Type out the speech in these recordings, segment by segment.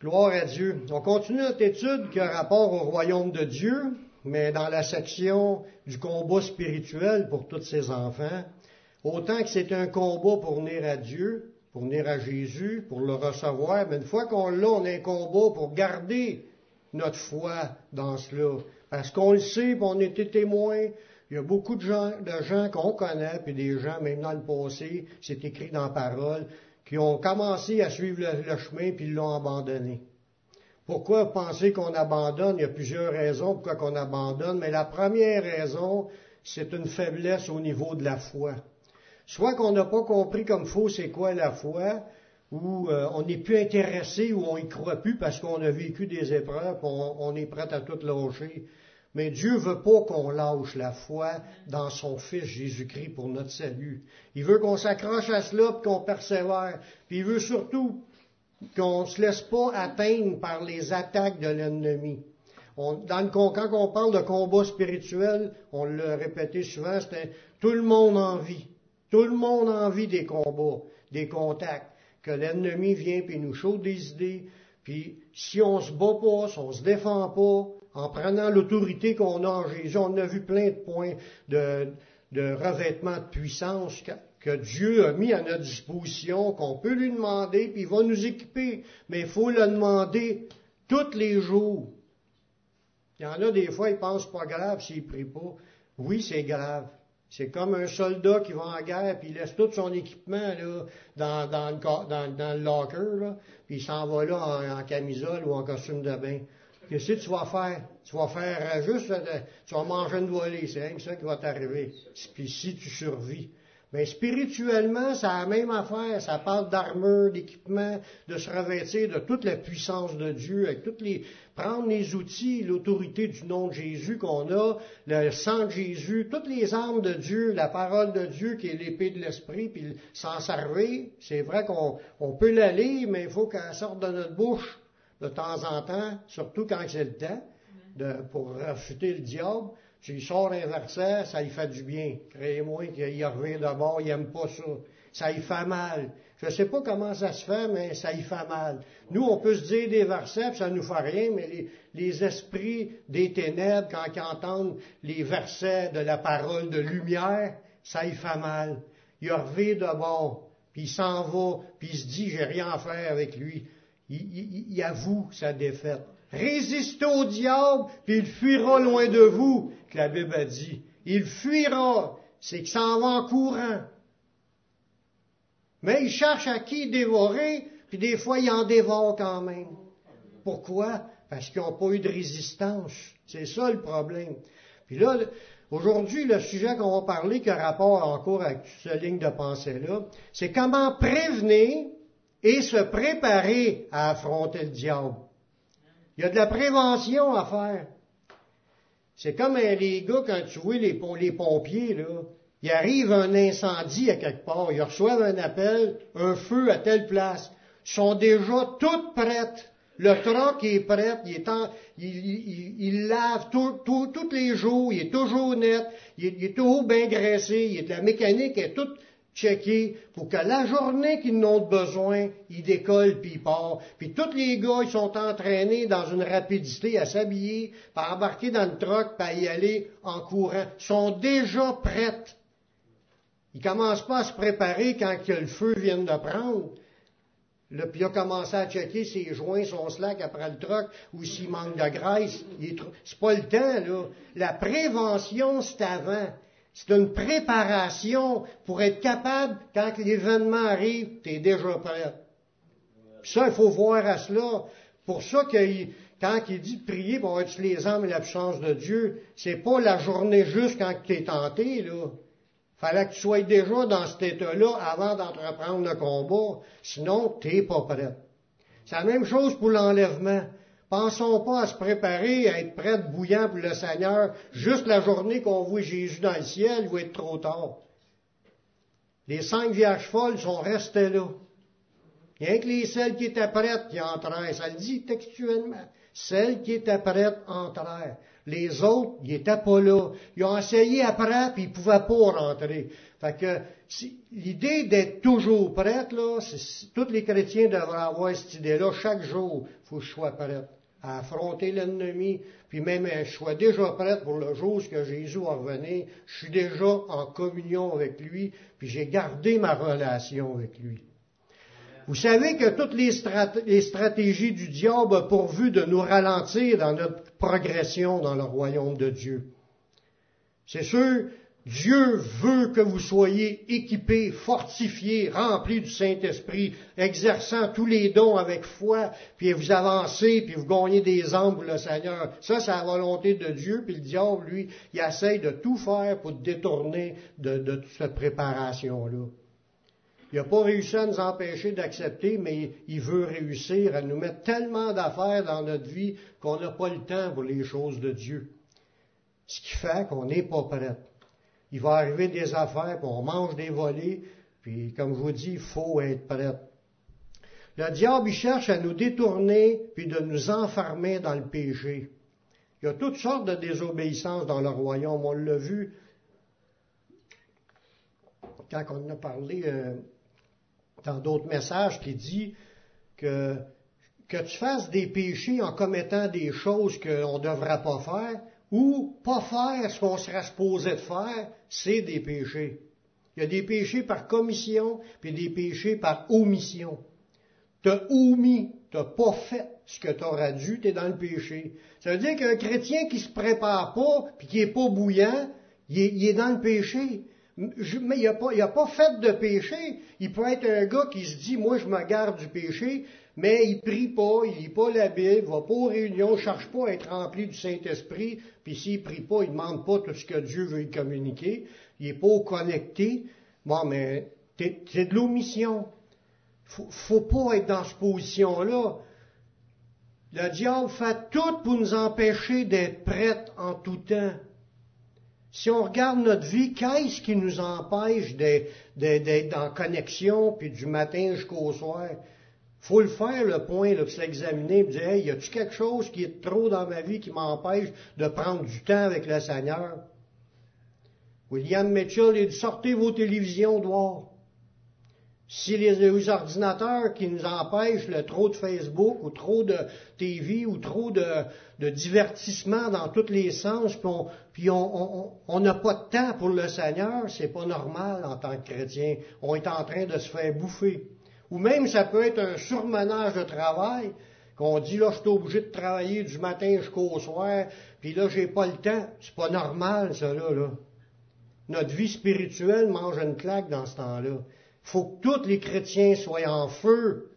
Gloire à Dieu. On continue notre étude qui a rapport au royaume de Dieu, mais dans la section du combat spirituel pour tous ses enfants. Autant que c'est un combat pour venir à Dieu, pour venir à Jésus, pour le recevoir, mais une fois qu'on l'a, on a un combat pour garder notre foi dans cela. Parce qu'on le sait, on était témoins. Il y a beaucoup de gens, de gens qu'on connaît, puis des gens, même dans le passé, c'est écrit dans la parole, qui ont commencé à suivre le, chemin, puis ils l'ont abandonné. Pourquoi penser qu'on abandonne? Il y a plusieurs raisons pourquoi qu'on abandonne, mais la première raison, c'est une faiblesse au niveau de la foi. Soit qu'on n'a pas compris comme faux c'est quoi la foi, ou euh, on n'est plus intéressé, ou on y croit plus parce qu'on a vécu des épreuves, on, on est prêt à tout lâcher. Mais Dieu veut pas qu'on lâche la foi dans son Fils Jésus-Christ pour notre salut. Il veut qu'on s'accroche à cela, qu'on persévère. Puis il veut surtout qu'on ne se laisse pas atteindre par les attaques de l'ennemi. quand on parle de combat spirituel, on l'a répété souvent, c'est tout le monde en vit. Tout le monde en vit des combats, des contacts. Que l'ennemi vient puis nous chaude des idées. Puis si on se bat pas, si on se défend pas, en prenant l'autorité qu'on a en Jésus, on a vu plein de points de, revêtement de puissance que, Dieu a mis à notre disposition, qu'on peut lui demander, puis il va nous équiper. Mais il faut le demander tous les jours. Il y en a des fois, ils pensent pas grave s'ils prient pas. Oui, c'est grave. C'est comme un soldat qui va en guerre, puis il laisse tout son équipement dans, le, locker, puis il s'en va là en, camisole ou en costume de bain. Que tu vas faire? Tu vas faire juste, euh, tu vas manger une volée, c'est rien que ça qui va t'arriver. Puis si tu survis. Mais spirituellement, c'est la même affaire. Ça parle d'armure, d'équipement, de se revêtir de toute la puissance de Dieu, avec toutes les, prendre les outils, l'autorité du nom de Jésus qu'on a, le sang de Jésus, toutes les armes de Dieu, la parole de Dieu qui est l'épée de l'esprit, puis s'en servir. C'est vrai qu'on on peut la lire, mais il faut qu'elle sorte de notre bouche de temps en temps, surtout quand c'est le temps, de, pour refuter le diable. S'il sort un verset, ça lui fait du bien. Créez-moi qu'il revient d'abord, il n'aime pas ça. Ça lui fait mal. Je ne sais pas comment ça se fait, mais ça y fait mal. Nous, on peut se dire des versets, puis ça ne nous fait rien, mais les, les, esprits des ténèbres, quand ils entendent les versets de la parole de lumière, ça y fait mal. Il revient d'abord, puis il s'en va, puis il se dit, j'ai rien à faire avec lui il, avoue sa défaite. Résistez au diable, puis il fuira loin de vous, que la Bible a dit. Il fuira, c'est qu'il s'en va en courant. Mais il cherche à qui dévorer, puis des fois il en dévore quand même. Pourquoi? Parce qu'ils n'ont pas eu de résistance. C'est ça le problème. Puis là, aujourd'hui, le sujet qu'on va parler, qui a rapport encore avec cette ligne de pensée-là, c'est comment prévenir et se préparer à affronter le diable. Il y a de la prévention à faire. C'est comme les gars, quand tu vois les, pompiers, là, il arrive un incendie à quelque part, ils reçoivent un appel, un feu à telle place. Ils sont déjà toutes prêtes. Le troc est prêt, il, est il, lave tous les jours, il est toujours net, il est, toujours bien graissé, il la mécanique est toute checker pour que la journée qu'ils n'ont besoin, ils décollent puis ils partent. Puis tous les gars, ils sont entraînés dans une rapidité à s'habiller, à embarquer dans le truck, puis à y aller en courant. Ils sont déjà prêts. Ils commencent pas à se préparer quand le feu vient de prendre. Le, puis il a commencé à checker ses joints, son slack après le truck, ou s'il manque de graisse. C'est pas le temps, là. La prévention, c'est avant. C'est une préparation pour être capable, quand l'événement arrive, tu es déjà prêt. ça, il faut voir à cela. Pour ça que quand il dit de prier pour être les âmes et la puissance de Dieu, c'est pas la journée juste quand tu es tenté, là. Fallait que tu sois déjà dans cet état-là avant d'entreprendre le combat. Sinon, t'es pas prêt. C'est la même chose pour l'enlèvement. Pensons pas à se préparer, à être prêt, bouillant pour le Seigneur, juste la journée qu'on voit Jésus dans le ciel, il va être trop tard. Les cinq vierges folles sont restées là. Rien que les celles qui étaient prêtes qui entrèrent. Ça le dit textuellement. Celles qui étaient prêtes entrèrent. Les autres, ils n'étaient pas là. Ils ont essayé après, puis ils ne pouvaient pas rentrer. Fait que l'idée d'être toujours prête, là, tous les chrétiens devraient avoir cette idée-là. Chaque jour, il faut que je sois prête à affronter l'ennemi, puis même je sois déjà prête pour le jour que Jésus va revenir. Je suis déjà en communion avec lui, puis j'ai gardé ma relation avec lui. Vous savez que toutes les, stratégies du diable ont pourvu de nous ralentir dans notre progression dans le royaume de Dieu. C'est sûr, Dieu veut que vous soyez équipés, fortifiés, remplis du Saint-Esprit, exerçant tous les dons avec foi, puis vous avancez, puis vous gagnez des âmes pour le Seigneur. Ça, c'est la volonté de Dieu, puis le diable, lui, il essaye de tout faire pour détourner de, de toute cette préparation-là. Il n'a pas réussi à nous empêcher d'accepter, mais il veut réussir à nous mettre tellement d'affaires dans notre vie qu'on n'a pas le temps pour les choses de Dieu. Ce qui fait qu'on n'est pas prêt. Il va arriver des affaires, puis on mange des volets, puis comme je vous dis, il faut être prêt. Le diable, il cherche à nous détourner, puis de nous enfermer dans le péché. Il y a toutes sortes de désobéissances dans le royaume. On l'a vu quand on a parlé euh, dans d'autres messages qui dit que, que tu fasses des péchés en commettant des choses qu'on ne devrait pas faire ou pas faire ce qu'on serait supposé de faire, c'est des péchés. Il y a des péchés par commission, puis des péchés par omission. T'as omis, t'as pas fait ce que t'aurais dû, t'es dans le péché. Ça veut dire qu'un chrétien qui se prépare pas, puis qui est pas bouillant, il est dans le péché mais il n'a pas, pas fait de péché. Il peut être un gars qui se dit, moi je me garde du péché, mais il prie pas, il lit pas la Bible, va pas aux réunions, cherche pas à être rempli du Saint-Esprit, puis s'il prie pas, il demande pas tout ce que Dieu veut lui communiquer, il est pas connecté. Bon, mais c'est de l'omission. Faut, faut pas être dans cette position-là. Le diable fait tout pour nous empêcher d'être prêts en tout temps. Si on regarde notre vie, qu'est-ce qui nous empêche d'être en connexion, puis du matin jusqu'au soir? Faut le faire, le point, là, s'examiner, et dire, hey, y a-t-il quelque chose qui est trop dans ma vie qui m'empêche de prendre du temps avec le Seigneur? William Mitchell, il dit, sortez vos télévisions dehors. Si les, ordinateurs qui nous empêchent le trop de Facebook ou trop de TV ou trop de, de divertissement dans tous les sens, puis on n'a pas de temps pour le Seigneur, c'est pas normal en tant que chrétien. On est en train de se faire bouffer. Ou même ça peut être un surmenage de travail, qu'on dit là je suis obligé de travailler du matin jusqu'au soir, puis là j'ai pas le temps. C'est pas normal ça. Notre vie spirituelle mange une claque dans ce temps-là faut que tous les chrétiens soient en feu.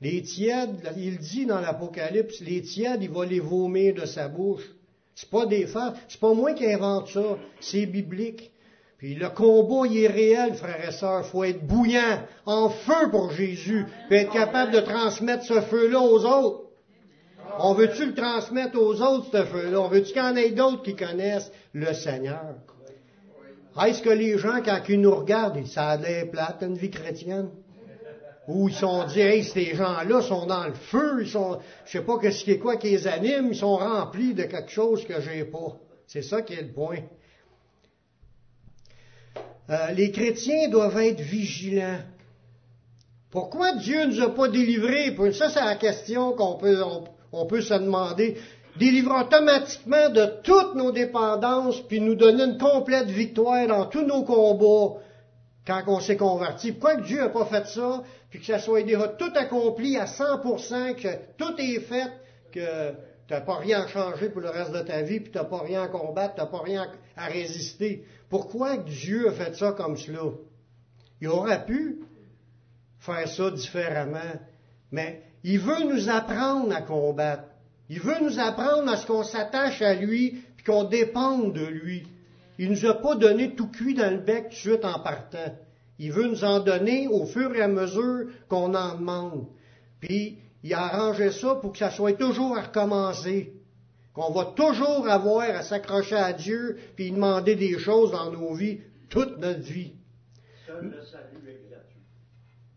Les tièdes, il dit dans l'Apocalypse, les tièdes, il va les vomir de sa bouche. C'est pas des femmes, c'est pas moi qui invente ça, c'est biblique. Le combat, il est réel, frères et sœurs. faut être bouillant, en feu pour Jésus, puis être capable de transmettre ce feu-là aux autres. On veut-tu le transmettre aux autres, ce feu-là? On veut-tu qu'il y en ait d'autres qui connaissent le Seigneur? Est-ce que les gens, quand ils nous regardent, ça a l'air plate, une vie chrétienne? Ou ils sont dit, hey, ces gens-là sont dans le feu, ils sont, je sais pas ce qui est quoi qui les anime, ils sont remplis de quelque chose que j'ai pas. C'est ça qui est le point. Euh, les chrétiens doivent être vigilants. Pourquoi Dieu ne nous a pas délivrés? Ça, c'est la question qu'on peut, on peut se demander délivre automatiquement de toutes nos dépendances, puis nous donner une complète victoire dans tous nos combats quand on s'est converti. Pourquoi Dieu n'a pas fait ça, puis que ça soit déjà tout accompli à 100%, que tout est fait, que tu n'as pas rien à changer pour le reste de ta vie, puis tu n'as pas rien à combattre, tu n'as pas rien à résister. Pourquoi Dieu a fait ça comme cela? Il aurait pu faire ça différemment, mais il veut nous apprendre à combattre. Il veut nous apprendre à ce qu'on s'attache à lui, puis qu'on dépende de lui. Il nous a pas donné tout cuit dans le bec tout de suite en partant. Il veut nous en donner au fur et à mesure qu'on en demande. Puis, il a arrangé ça pour que ça soit toujours à recommencer. Qu'on va toujours avoir à s'accrocher à Dieu, puis demander des choses dans nos vies, toute notre vie. Seul le salut est gratuit.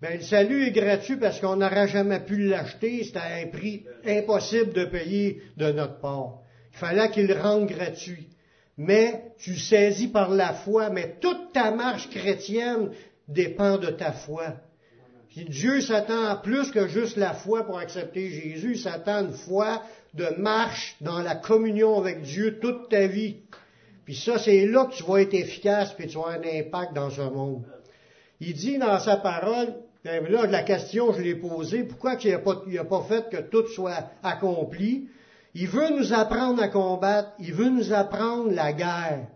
Ben, le salut est gratuit parce qu'on n'aurait jamais pu l'acheter. C'était un prix impossible de payer de notre part. Il fallait qu'il le rende gratuit. Mais tu saisis par la foi, mais toute ta marche chrétienne dépend de ta foi. Dieu s'attend à plus que juste la foi pour accepter Jésus, il s'attend à une foi de marche dans la communion avec Dieu toute ta vie. Puis ça, c'est là que tu vas être efficace, puis tu vas avoir un impact dans ce monde. Il dit dans sa parole, ben là, la question, je l'ai posée, pourquoi il n'a pas, pas fait que tout soit accompli? Il veut nous apprendre à combattre, il veut nous apprendre la guerre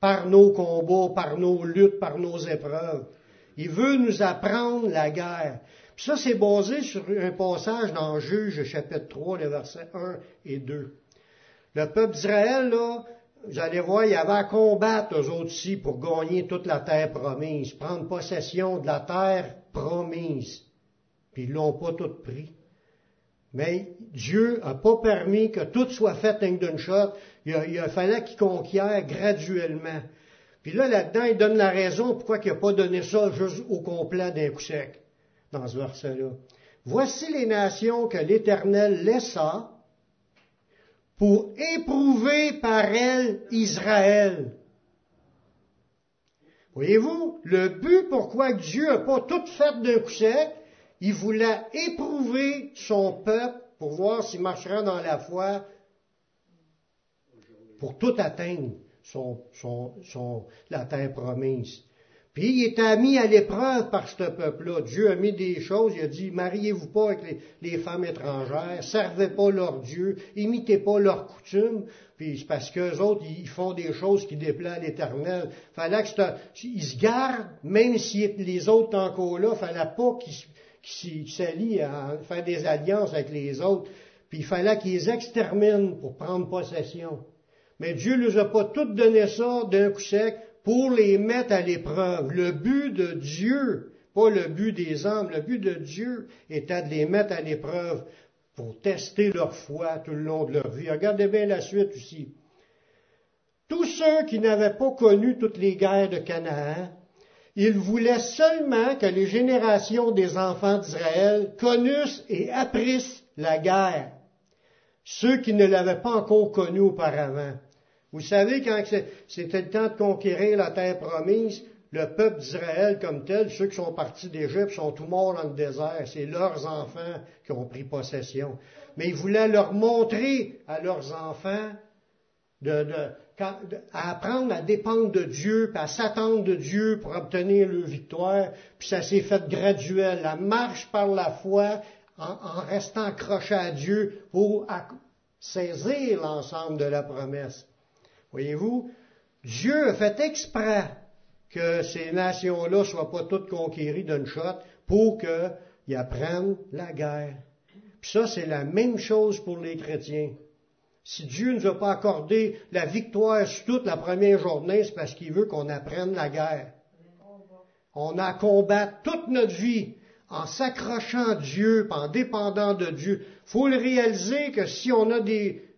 par nos combats, par nos luttes, par nos épreuves. Il veut nous apprendre la guerre. Puis ça, c'est basé sur un passage dans Juge, chapitre 3, les versets 1 et 2. Le peuple d'Israël, là, vous allez voir, il avait à combattre eux autres aussi pour gagner toute la terre promise, prendre possession de la terre promise. Puis ils l'ont pas tout pris. Mais Dieu n'a pas permis que tout soit fait d'une shot. Il, a, il fallait qu'il conquiert graduellement. Puis là, là-dedans, il donne la raison pourquoi il n'a pas donné ça juste au complet d'un coup sec, dans ce verset-là. Voici les nations que l'Éternel laissa pour éprouver par elles Israël. Voyez-vous, le but pourquoi Dieu n'a pas tout fait d'un coup sec, il voulait éprouver son peuple pour voir s'il marcherait dans la foi pour tout atteindre son, la terre promise. Puis il était mis à l'épreuve par ce peuple-là. Dieu a mis des choses, il a dit, mariez-vous pas avec les, femmes étrangères, servez pas leur Dieu, imitez pas leurs coutumes. Puis c'est parce qu'eux autres, ils font des choses qui déplaisent à l'Éternel. Fallait qu'ils se gardent, même si les autres encore là, fallait pas qu'ils s'allient à faire des alliances avec les autres. Puis il fallait qu'ils exterminent pour prendre possession. Mais Dieu ne nous a pas toutes donné ça d'un coup sec pour les mettre à l'épreuve. Le but de Dieu, pas le but des hommes, le but de Dieu était de les mettre à l'épreuve pour tester leur foi tout le long de leur vie. Regardez bien la suite aussi. Tous ceux qui n'avaient pas connu toutes les guerres de Canaan, ils voulaient seulement que les générations des enfants d'Israël connussent et apprissent la guerre. Ceux qui ne l'avaient pas encore connue auparavant. Vous savez, quand c'était le temps de conquérir la terre promise, le peuple d'Israël comme tel, ceux qui sont partis d'Égypte, sont tous morts dans le désert. C'est leurs enfants qui ont pris possession. Mais ils voulaient leur montrer à leurs enfants à apprendre à dépendre de Dieu, puis à s'attendre de Dieu pour obtenir leur victoire. Puis ça s'est fait graduel. La marche par la foi, en, en restant accroché à Dieu pour saisir l'ensemble de la promesse. Voyez-vous, Dieu a fait exprès que ces nations-là ne soient pas toutes conquéries d'une shot pour qu'ils apprennent la guerre. Puis ça, c'est la même chose pour les chrétiens. Si Dieu ne nous a pas accordé la victoire sur toute la première journée, c'est parce qu'il veut qu'on apprenne la guerre. On a à combattre toute notre vie en s'accrochant à Dieu, en dépendant de Dieu. Faut le réaliser que si on a des,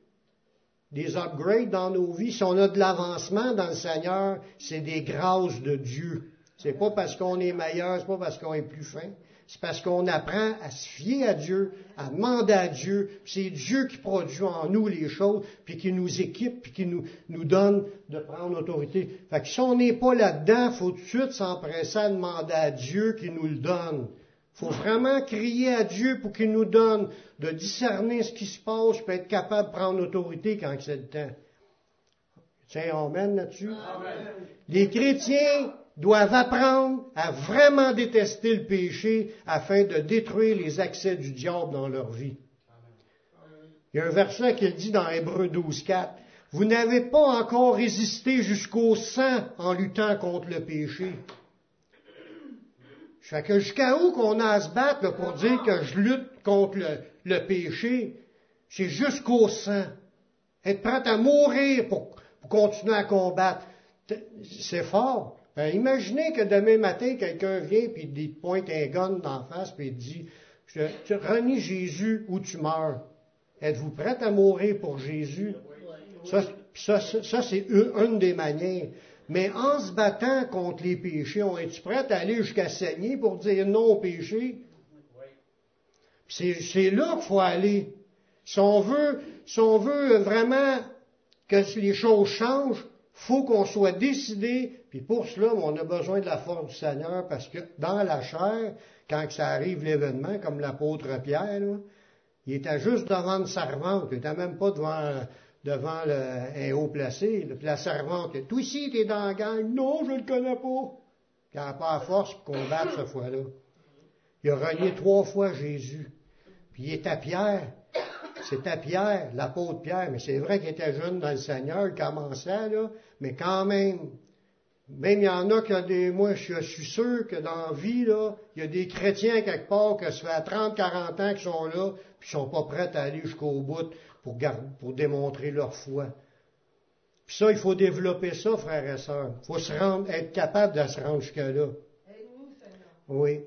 des upgrades dans nos vies, si on a de l'avancement dans le Seigneur, c'est des grâces de Dieu. C'est pas parce qu'on est meilleur, c'est pas parce qu'on est plus fin. C'est parce qu'on apprend à se fier à Dieu, à demander à Dieu. C'est Dieu qui produit en nous les choses, puis qui nous équipe, puis qui nous, donne de prendre l'autorité. Fait que si on n'est pas là-dedans, faut tout de suite s'empresser à demander à Dieu qu'il nous le donne faut vraiment crier à Dieu pour qu'il nous donne de discerner ce qui se passe, pour être capable de prendre l'autorité quand c'est le temps. Tiens, amen là-dessus. Les chrétiens doivent apprendre à vraiment détester le péché afin de détruire les accès du diable dans leur vie. Il y a un verset qui dit dans Hébreu 12, 4, Vous n'avez pas encore résisté jusqu'au sang en luttant contre le péché. Fait que jusqu'à où qu'on a à se battre pour dire que je lutte contre le, péché, c'est jusqu'au sang. Être prêt à mourir pour, continuer à combattre. C'est fort. Ben, imaginez que demain matin, quelqu'un vient et il te pointe un gun la face et il dit, renie Jésus ou tu meurs. Êtes-vous prêt à mourir pour Jésus? Ça c'est une des manières. Mais en se battant contre les péchés, on est-tu prêt à aller jusqu'à saigner pour dire non au péché? C'est là qu'il faut aller. Si on veut, si on veut vraiment que les choses changent, faut qu'on soit décidé, puis pour cela, on a besoin de la force du Seigneur, parce que dans la chair, quand ça arrive l'événement, comme l'apôtre Pierre, il était juste devant une servante, il n'était même pas devant, devant le, un haut placé. Puis la servante, toi ici, t'es dans la gang. Non, je ne le connais pas. N'a pas la force pour combattre cette fois-là. Il a renié trois fois Jésus. Puis il était Pierre. C'était Pierre, l'apôtre Pierre, mais c'est vrai qu'il était jeune dans le Seigneur, il commençait, là, mais quand même, même il y en a qui ont des, moi je suis sûr que dans la vie, il y a des chrétiens quelque part que ça fait 30, 40 ans qu'ils sont là, puis ils sont pas prêts à aller jusqu'au bout pour, pour démontrer leur foi. Puis ça, il faut développer ça, frères et sœurs. Il faut se rendre, être capable de se rendre jusque-là. Oui.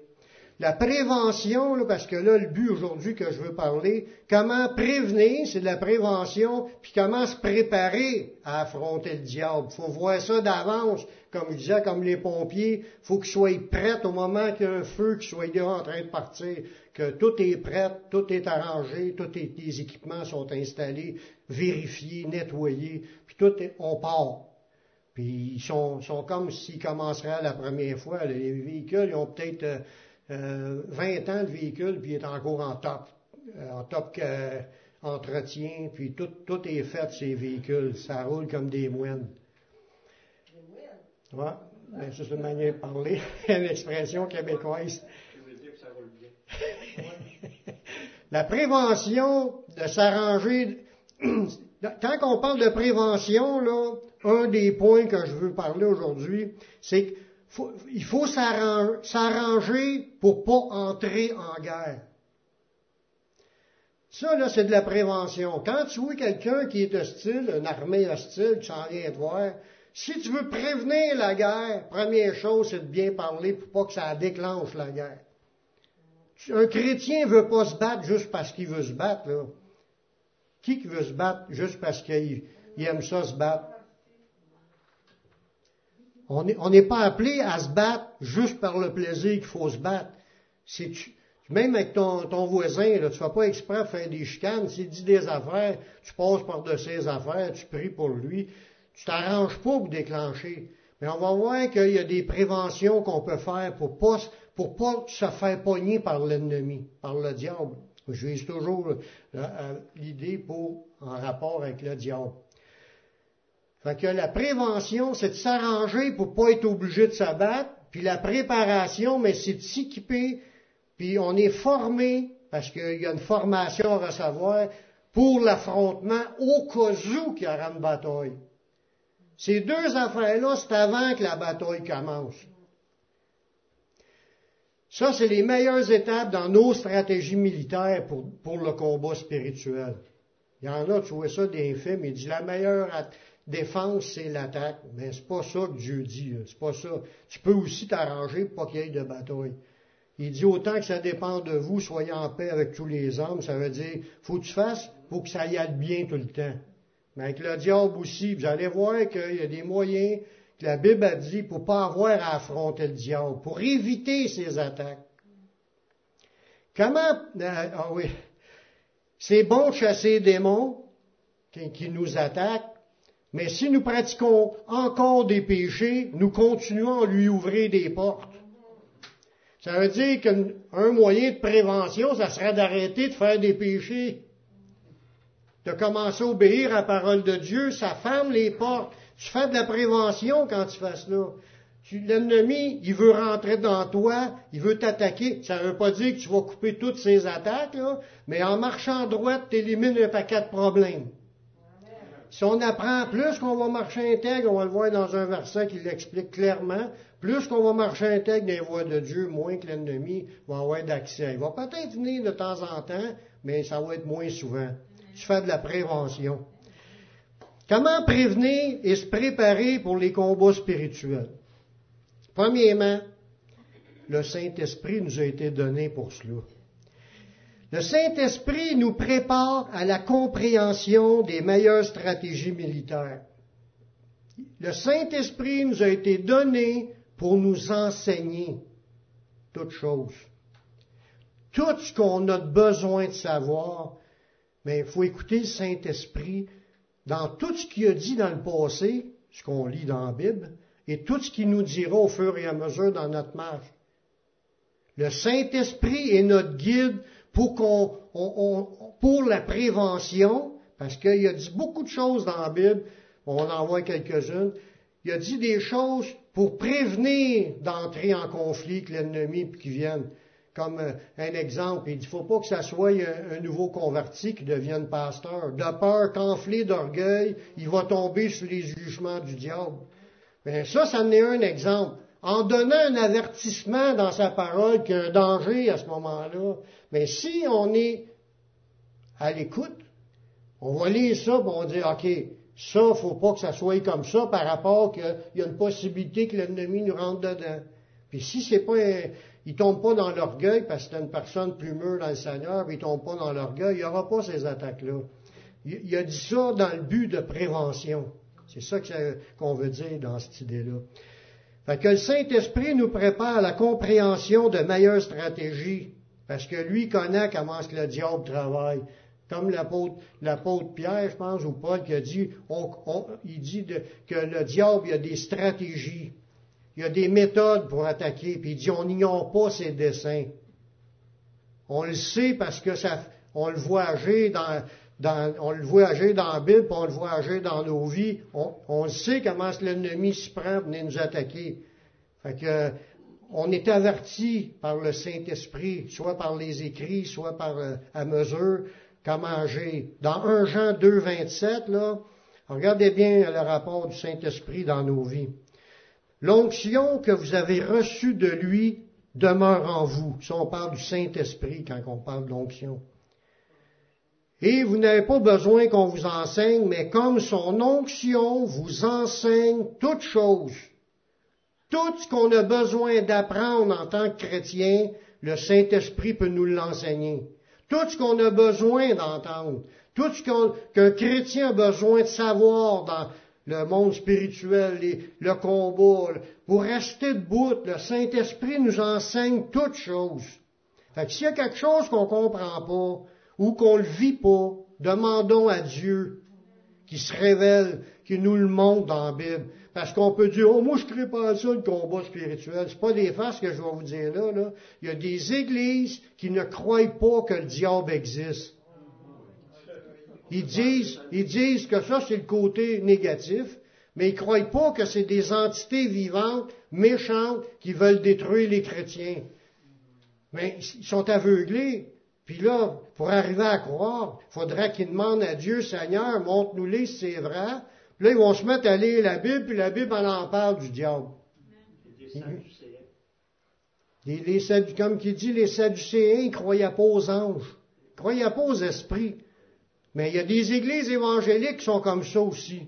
La prévention, parce que là, le but aujourd'hui que je veux parler, comment prévenir, c'est de la prévention, puis comment se préparer à affronter le diable. Faut voir ça d'avance, comme je disais, comme les pompiers, faut qu'ils soient prêts au moment qu'il y a un feu, qu'ils soient déjà en train de partir, que tout est prêt, tout est arrangé, tous les équipements sont installés, vérifiés, nettoyés, puis tout est, on part. Puis ils sont, sont comme s'ils commenceraient la première fois. Les véhicules, ils ont peut-être euh, 20 euh, ans de véhicule, puis il est encore en top, euh, en top entretien, puis tout, tout est fait ces véhicules. Ça roule comme des moines. Des moines? Ouais, ben, c'est une manière de parler, une expression québécoise. La prévention de s'arranger. Quand on parle de prévention, là, un des points que je veux parler aujourd'hui, c'est que il faut s'arranger pour pas entrer en guerre. Ça, là, c'est de la prévention. Quand tu vois quelqu'un qui est hostile, une armée hostile, tu s'en viens de voir, si tu veux prévenir la guerre, première chose, c'est de bien parler pour pas que ça déclenche la guerre. Un chrétien veut pas se battre juste parce qu'il veut se battre, là. Qui qui veut se battre juste parce qu'il aime ça se battre? On n'est pas appelé à se battre juste par le plaisir qu'il faut se battre. même avec ton, voisin, tu ne vas pas exprès faire des chicanes. S'il dit des affaires, tu passes par de ses affaires, tu pries pour lui. Tu t'arranges pas pour déclencher. Mais on va voir qu'il y a des préventions qu'on peut faire pour pas, pour pas se faire pogner par l'ennemi, par le diable. Je vise toujours euh, l'idée pour en rapport avec le diable. Fait que la prévention, c'est de s'arranger pour pas être obligé de s'abattre. Puis la préparation, mais c'est de s'équiper. Puis on est formé, parce qu'il y a une formation à recevoir, pour l'affrontement au cas où qu'il y aura une bataille. Ces deux affaires-là, c'est avant que la bataille commence. Ça, c'est les meilleures étapes dans nos stratégies militaires pour, pour le combat spirituel. Il y en a, tu vois ça des films, il dit la meilleure défense, c'est l'attaque. Mais c'est pas ça que Dieu dit. C'est pas ça. Tu peux aussi t'arranger pour pas qu'il y ait de bataille. Il dit autant que ça dépend de vous, soyez en paix avec tous les hommes. Ça veut dire, faut que tu fasses pour que ça y aille bien tout le temps. Mais avec le diable aussi, vous allez voir qu'il y a des moyens que la Bible a dit pour pas avoir à affronter le diable, pour éviter ses attaques. Comment, euh, ah oui, c'est bon de chasser des démons qui nous attaquent, mais si nous pratiquons encore des péchés, nous continuons à lui ouvrir des portes. Ça veut dire qu'un moyen de prévention, ça serait d'arrêter de faire des péchés. De commencer à obéir à la parole de Dieu, ça ferme les portes. Tu fais de la prévention quand tu fais cela. L'ennemi, il veut rentrer dans toi, il veut t'attaquer. Ça ne veut pas dire que tu vas couper toutes ses attaques, mais en marchant droite, tu élimines un paquet de problèmes. Si on apprend plus qu'on va marcher intègre, on va le voir dans un verset qui l'explique clairement, plus qu'on va marcher intègre les voies de Dieu, moins que l'ennemi va avoir d'accès. Il va peut-être venir de temps en temps, mais ça va être moins souvent. Tu fais de la prévention. Comment prévenir et se préparer pour les combats spirituels? Premièrement, le Saint-Esprit nous a été donné pour cela. Le Saint-Esprit nous prépare à la compréhension des meilleures stratégies militaires. Le Saint-Esprit nous a été donné pour nous enseigner toutes choses. Tout ce qu'on a besoin de savoir, mais il faut écouter le Saint-Esprit dans tout ce qu'il a dit dans le passé, ce qu'on lit dans la Bible, et tout ce qu'il nous dira au fur et à mesure dans notre marche. Le Saint-Esprit est notre guide pour, la prévention, parce qu'il a dit beaucoup de choses dans la Bible, on en voit quelques-unes. Il a dit des choses pour prévenir d'entrer en conflit avec l'ennemi qui vienne. Comme euh, un exemple, il dit, faut pas que ça soit un, nouveau converti qui devienne pasteur. De peur qu'enflé d'orgueil, il va tomber sous les jugements du diable. Mais ça, ça en est un exemple. En donnant un avertissement dans sa parole qu'il y a un danger à ce moment-là. Mais si on est à l'écoute, on va lire ça, et on dire, OK, ça, faut pas que ça soit comme ça par rapport qu'il y a une possibilité que l'ennemi nous rentre dedans. Puis si c'est pas il tombe pas dans l'orgueil parce que c'est une personne plus mûre dans le Seigneur, puis il tombe pas dans l'orgueil, il n'y aura pas ces attaques-là. Il, a dit ça dans le but de prévention. C'est ça qu'on veut dire dans cette idée-là. Que le Saint-Esprit nous prépare à la compréhension de meilleures stratégies, parce que lui connaît comment que le diable travaille. Comme l'apôtre Pierre, je pense, ou Paul, qui a dit, il dit que le diable, il a des stratégies, il a des méthodes pour attaquer, puis il dit, on n'ignore pas ses desseins. On le sait parce que ça, on le voit agir dans, on le voit agir dans la Bible, on le voit agir dans nos vies. On, sait comment l'ennemi s'y prend pour venir nous attaquer. On est averti par le Saint-Esprit, soit par les écrits, soit par euh, à mesure, comment agir. Dans 1 Jean 2, 27, là, regardez bien le rapport du Saint-Esprit dans nos vies. L'onction que vous avez reçue de lui demeure en vous. Si on parle du Saint-Esprit quand on parle de l'onction. Et vous n'avez pas besoin qu'on vous enseigne, mais comme son onction vous enseigne toutes choses, tout ce qu'on a besoin d'apprendre en tant que chrétien, le Saint-Esprit peut nous l'enseigner. Tout ce qu'on a besoin d'entendre, tout ce qu'un chrétien a besoin de savoir dans le monde spirituel, le combat, pour rester debout, le Saint-Esprit nous enseigne toutes choses. Fait que s'il y a quelque chose qu'on comprend pas, ou qu'on le vit pas, demandons à Dieu qui se révèle, qui nous le montre dans la Bible. Parce qu'on peut dire, oh, moi, je ne crée pas ça, le combat spirituel. C'est pas des faces que je vais vous dire là, là. Il y a des églises qui ne croient pas que le diable existe. Ils disent, ils disent que ça, c'est le côté négatif, mais ils ne croient pas que c'est des entités vivantes, méchantes, qui veulent détruire les chrétiens. Mais ils sont aveuglés. Puis là, pour arriver à croire, il faudrait qu'ils demandent à Dieu, Seigneur, montre-nous-les si c'est vrai. Puis là, ils vont se mettre à lire la Bible, puis la Bible, en parle du diable. Les, les, comme qui dit, les Sadducéens, ils ne croyaient pas aux anges. Ils ne croyaient pas aux esprits. Mais il y a des églises évangéliques qui sont comme ça aussi.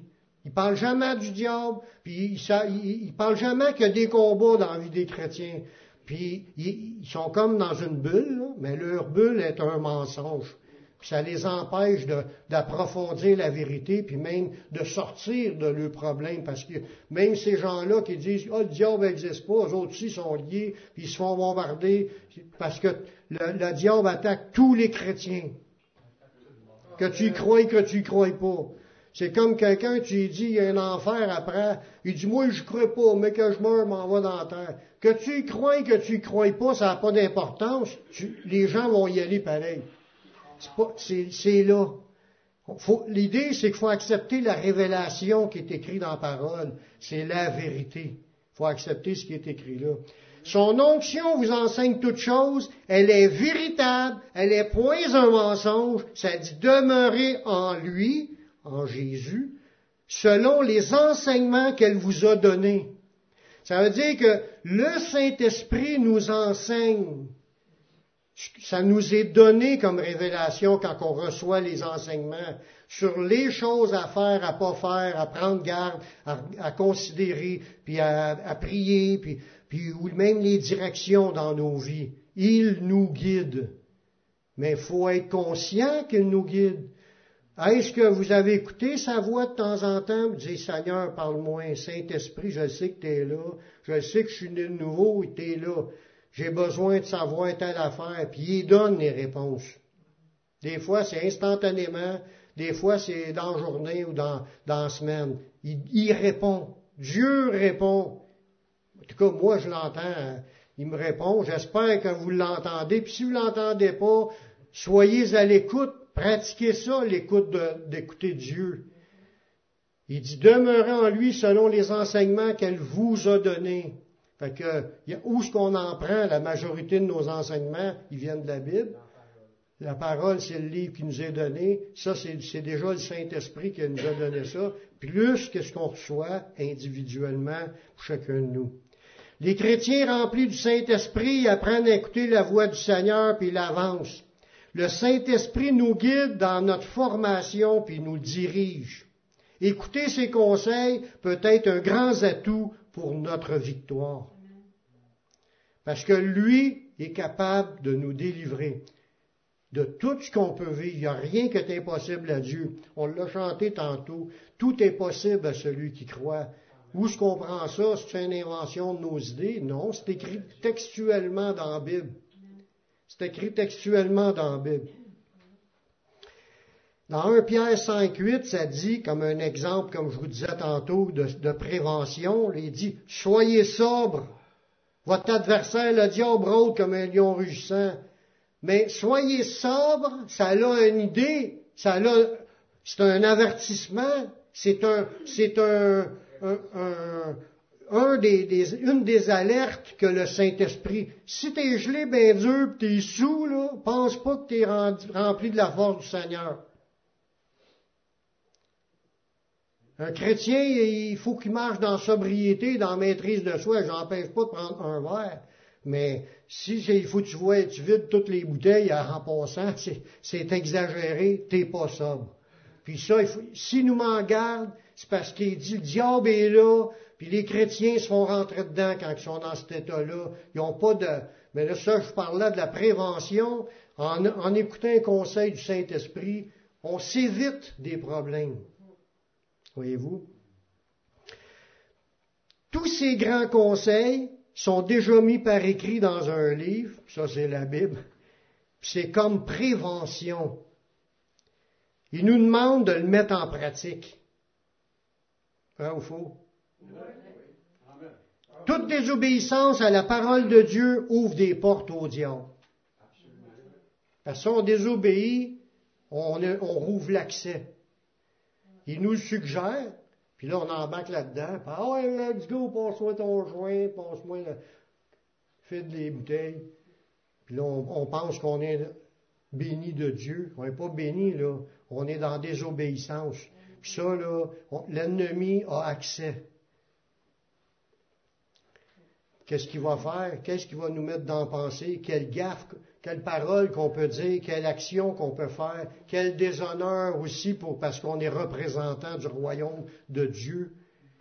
Ils parlent jamais du diable, puis ils, ne parlent jamais qu'il y a des combats dans la vie des chrétiens. Puis ils, sont comme dans une bulle, mais leur bulle est un mensonge. Puis ça les empêche d'approfondir la vérité, puis même de sortir de leurs problèmes, parce que même ces gens-là qui disent oh, le diable n'existe pas, eux autres aussi sont liés, puis ils se font bombarder, parce que le, diable attaque tous les chrétiens. Que tu y crois, que tu y crois pas. C'est comme quelqu'un, tu lui dis, il y a un enfer après. Il dit, moi, je crois pas, mais que je meurs, m'en va dans la terre. Que tu y crois, que tu y crois pas, ça n'a pas d'importance. les gens vont y aller pareil. C'est là. L'idée, c'est qu'il faut accepter la révélation qui est écrite dans la parole. C'est la vérité. Il faut accepter ce qui est écrit là. Son onction vous enseigne toute chose. Elle est véritable. Elle est point un mensonge. Ça dit demeurer en lui en Jésus selon les enseignements qu'elle vous a donnés. Ça veut dire que le Saint-Esprit nous enseigne. Ça nous est donné comme révélation quand on reçoit les enseignements sur les choses à faire, à pas faire, à prendre garde, à, considérer, puis à, prier, puis, puis ou même les directions dans nos vies. Il nous guide. Mais il faut être conscient qu'il nous guide Est-ce que vous avez écouté sa voix de temps en temps? Vous dites, Seigneur, parle-moi, Saint-Esprit, je sais que tu es là, je sais que je suis né de nouveau et tu es là. J'ai besoin de savoir telle affaire, puis il donne les réponses. Des fois, c'est instantanément, des fois, c'est dans la journée ou dans, la semaine. Il, il répond. Dieu répond. En tout cas, moi, je l'entends. Il me répond. J'espère que vous l'entendez. Puis si vous l'entendez pas, soyez à l'écoute. Pratiquez ça, l'écoute d'écouter Dieu. Il dit, demeurez en lui selon les enseignements qu'elle vous a donnés. Fait que, où est-ce qu'on en prend? La majorité de nos enseignements, ils viennent de la Bible. La parole, c'est le livre qui nous est donné. Ça, c'est déjà le Saint-Esprit qui nous a donné ça. Plus que ce qu'on reçoit individuellement pour chacun de nous. Les chrétiens remplis du Saint-Esprit apprennent à écouter la voix du Seigneur puis ils l'avancent. Le Saint-Esprit nous guide dans notre formation puis nous dirige. Écouter ses conseils peut être un grand atout pour notre victoire. Parce que lui est capable de nous délivrer de tout ce qu'on peut vivre. Il n'y a rien qui est impossible à Dieu. On l'a chanté tantôt. Tout est possible à celui qui croit. Où est-ce qu'on prend ça? C'est une invention de nos idées? Non, c'est écrit textuellement dans la Bible. Écrit textuellement dans la Bible. Dans 1 Pierre 5, 8, ça dit, comme un exemple, comme je vous disais tantôt, de, prévention, il dit, soyez sobre. Votre adversaire, le diable, rôde comme un lion rugissant. Mais soyez sobre, ça a une idée, ça a, c'est un avertissement, c'est un, c'est un une des alertes que le Saint-Esprit. Si t'es gelé ben dur, t'es sous, là, pense pas que t'es rempli de la force du Seigneur. Un chrétien, il faut qu'il marche dans sobriété, dans maîtrise de soi. J'empêche pas de prendre un verre. Mais si il faut que tu vois, tu vides toutes les bouteilles en passant, c'est exagéré, t'es pas sobre. Puis ça, si nous m'en garde, c'est parce qu'il dit, le diable est là, puis les chrétiens se font rentrer dedans quand ils sont dans cet état-là. Ils n'ont pas de... Mais là, ça, je parle là de la prévention. En, écoutant un conseil du Saint-Esprit, on s'évite des problèmes. Voyez-vous? Tous ces grands conseils sont déjà mis par écrit dans un livre, ça c'est la Bible, c'est comme prévention. Il nous demande de le mettre en pratique. Vrai ou faux? Toute désobéissance à la parole de Dieu ouvre des portes au diable. Parce qu'on désobéit, on, on rouvre l'accès. Il nous suggère, puis là, on embarque là-dedans. Ah ouais, let's go, passe-moi ton joint, passe-moi le fil des bouteilles. Puis là, on, pense qu'on est béni de Dieu. On n'est pas béni, là. On est dans désobéissance. Puis ça, là, l'ennemi a accès. Qu'est-ce qu'il va faire? Qu'est-ce qu'il va nous mettre dans la pensée? Quelle gaffe, quelle parole qu'on peut dire, quelle action qu'on peut faire, quel déshonneur aussi parce qu'on est représentant du royaume de Dieu.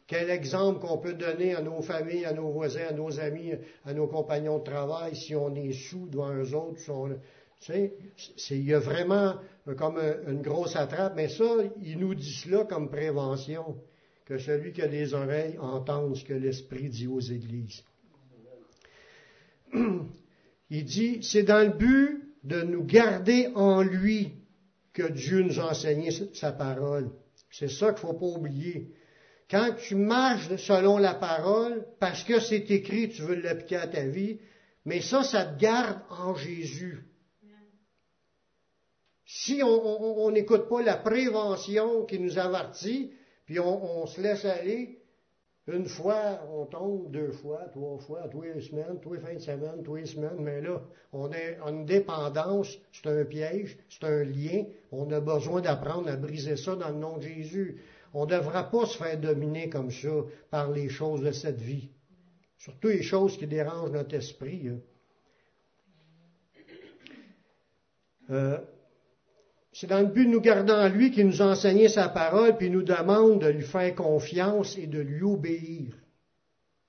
Quel exemple qu'on peut donner à nos familles, à nos voisins, à nos amis, à nos compagnons de travail si on est sous devant eux autres. tu sais, il y a vraiment comme une grosse attrape, mais ça, il nous dit cela comme prévention, que celui qui a des oreilles entende ce que l'Esprit dit aux églises. Il dit, c'est dans le but de nous garder en lui que Dieu nous a enseigné sa parole. C'est ça qu'il ne faut pas oublier. Quand tu marches selon la parole, parce que c'est écrit, tu veux l'appliquer à ta vie, mais ça, ça te garde en Jésus. Si on n'écoute pas la prévention qui nous avertit, puis on se laisse aller, une fois, on tombe, deux fois, trois fois, tous les semaines, tous les fins de semaine, tous les semaines, mais là, on est en dépendance, c'est un piège, c'est un lien, on a besoin d'apprendre à briser ça dans le nom de Jésus. On ne devra pas se faire dominer comme ça par les choses de cette vie, surtout les choses qui dérangent notre esprit. Hein. Euh, c'est dans le but de nous garder en lui qu'il nous a sa parole, puis nous demande de lui faire confiance et de lui obéir.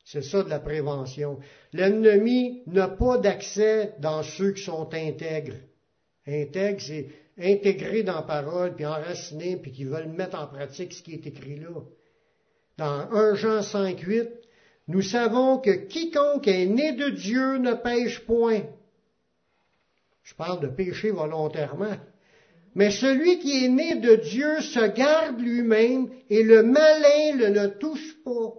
C'est ça de la prévention. L'ennemi n'a pas d'accès dans ceux qui sont intègres. Intègre, c'est intégré dans la parole, puis enraciné, puis qui veulent mettre en pratique ce qui est écrit là. Dans 1 Jean 5, 8, nous savons que quiconque est né de Dieu ne pêche point. Je parle de pécher volontairement. Mais celui qui est né de Dieu se garde lui-même et le malin le ne touche pas.